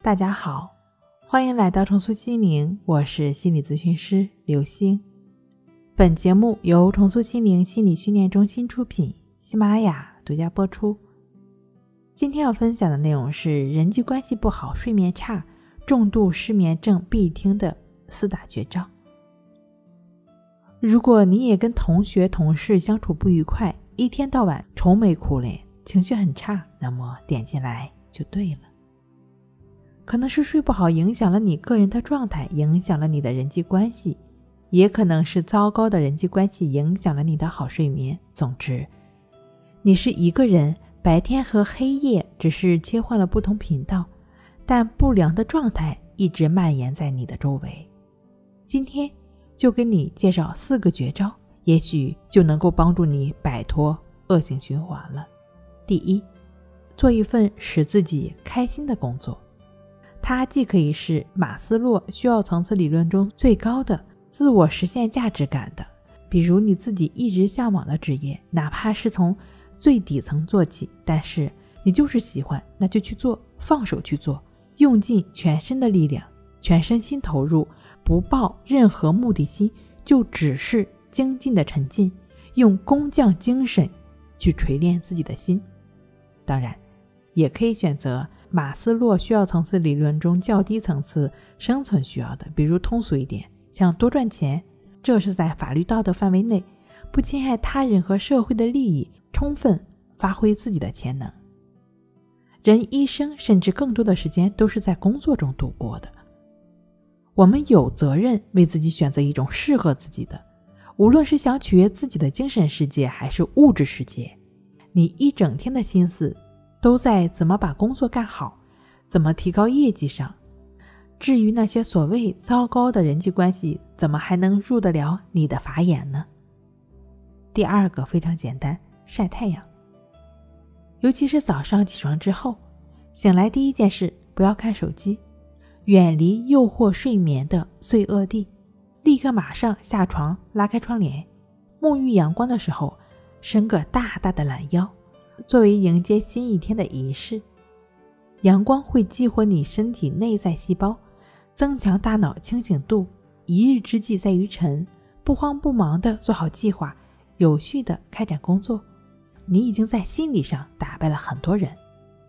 大家好，欢迎来到重塑心灵，我是心理咨询师刘星。本节目由重塑心灵心理训练中心出品，喜马拉雅独家播出。今天要分享的内容是人际关系不好、睡眠差、重度失眠症必听的四大绝招。如果你也跟同学、同事相处不愉快，一天到晚愁眉苦脸，情绪很差，那么点进来就对了。可能是睡不好影响了你个人的状态，影响了你的人际关系，也可能是糟糕的人际关系影响了你的好睡眠。总之，你是一个人，白天和黑夜只是切换了不同频道，但不良的状态一直蔓延在你的周围。今天就给你介绍四个绝招，也许就能够帮助你摆脱恶性循环了。第一，做一份使自己开心的工作。它既可以是马斯洛需要层次理论中最高的自我实现价值感的，比如你自己一直向往的职业，哪怕是从最底层做起，但是你就是喜欢，那就去做，放手去做，用尽全身的力量，全身心投入，不抱任何目的心，就只是精进的沉浸，用工匠精神去锤炼自己的心。当然，也可以选择。马斯洛需要层次理论中较低层次生存需要的，比如通俗一点，想多赚钱，这是在法律道德范围内，不侵害他人和社会的利益，充分发挥自己的潜能。人一生甚至更多的时间都是在工作中度过的，我们有责任为自己选择一种适合自己的，无论是想取悦自己的精神世界还是物质世界，你一整天的心思。都在怎么把工作干好，怎么提高业绩上。至于那些所谓糟糕的人际关系，怎么还能入得了你的法眼呢？第二个非常简单，晒太阳。尤其是早上起床之后，醒来第一件事不要看手机，远离诱惑睡眠的罪恶地，立刻马上下床，拉开窗帘，沐浴阳光的时候，伸个大大的懒腰。作为迎接新一天的仪式，阳光会激活你身体内在细胞，增强大脑清醒度。一日之计在于晨，不慌不忙地做好计划，有序地开展工作。你已经在心理上打败了很多人。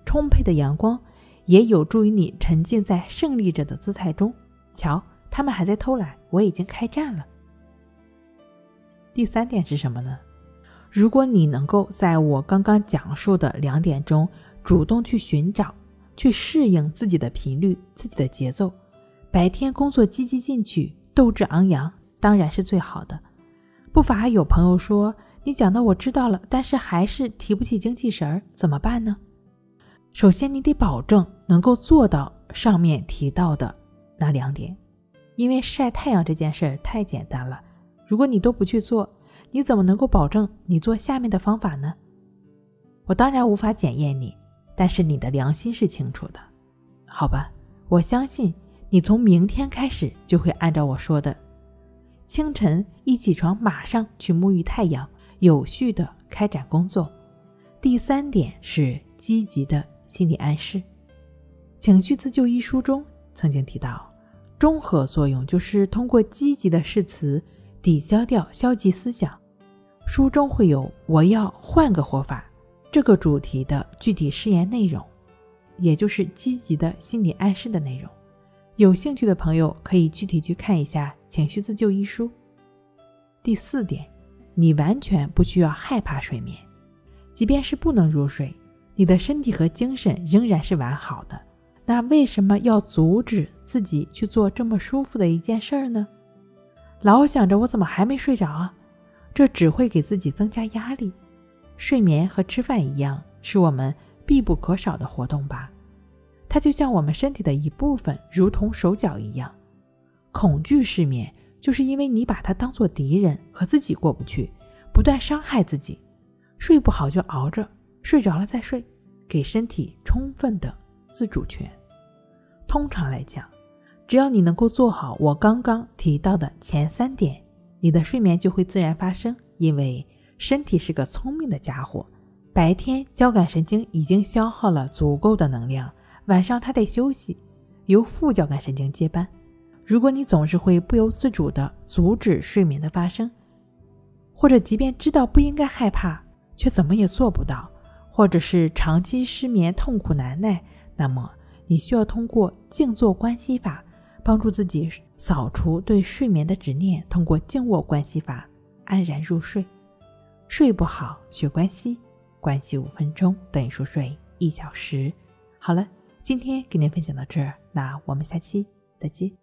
充沛的阳光也有助于你沉浸在胜利者的姿态中。瞧，他们还在偷懒，我已经开战了。第三点是什么呢？如果你能够在我刚刚讲述的两点中主动去寻找、去适应自己的频率、自己的节奏，白天工作积极进取、斗志昂扬，当然是最好的。不乏有朋友说：“你讲的我知道了，但是还是提不起精气神儿，怎么办呢？”首先，你得保证能够做到上面提到的那两点，因为晒太阳这件事儿太简单了，如果你都不去做。你怎么能够保证你做下面的方法呢？我当然无法检验你，但是你的良心是清楚的，好吧？我相信你从明天开始就会按照我说的，清晨一起床马上去沐浴太阳，有序的开展工作。第三点是积极的心理暗示，《情绪自救》一书中曾经提到，中和作用就是通过积极的誓词。抵消掉消极思想，书中会有“我要换个活法”这个主题的具体试验内容，也就是积极的心理暗示的内容。有兴趣的朋友可以具体去看一下《情绪自救》一书。第四点，你完全不需要害怕睡眠，即便是不能入睡，你的身体和精神仍然是完好的。那为什么要阻止自己去做这么舒服的一件事儿呢？老想着我怎么还没睡着啊？这只会给自己增加压力。睡眠和吃饭一样，是我们必不可少的活动吧？它就像我们身体的一部分，如同手脚一样。恐惧失眠，就是因为你把它当做敌人，和自己过不去，不断伤害自己。睡不好就熬着，睡着了再睡，给身体充分的自主权。通常来讲。只要你能够做好我刚刚提到的前三点，你的睡眠就会自然发生。因为身体是个聪明的家伙，白天交感神经已经消耗了足够的能量，晚上它得休息，由副交感神经接班。如果你总是会不由自主地阻止睡眠的发生，或者即便知道不应该害怕，却怎么也做不到，或者是长期失眠痛苦难耐，那么你需要通过静坐关系法帮助自己扫除对睡眠的执念，通过静卧关系法安然入睡。睡不好学关系，关系五分钟等于熟睡一小时。好了，今天给您分享到这儿，那我们下期再见。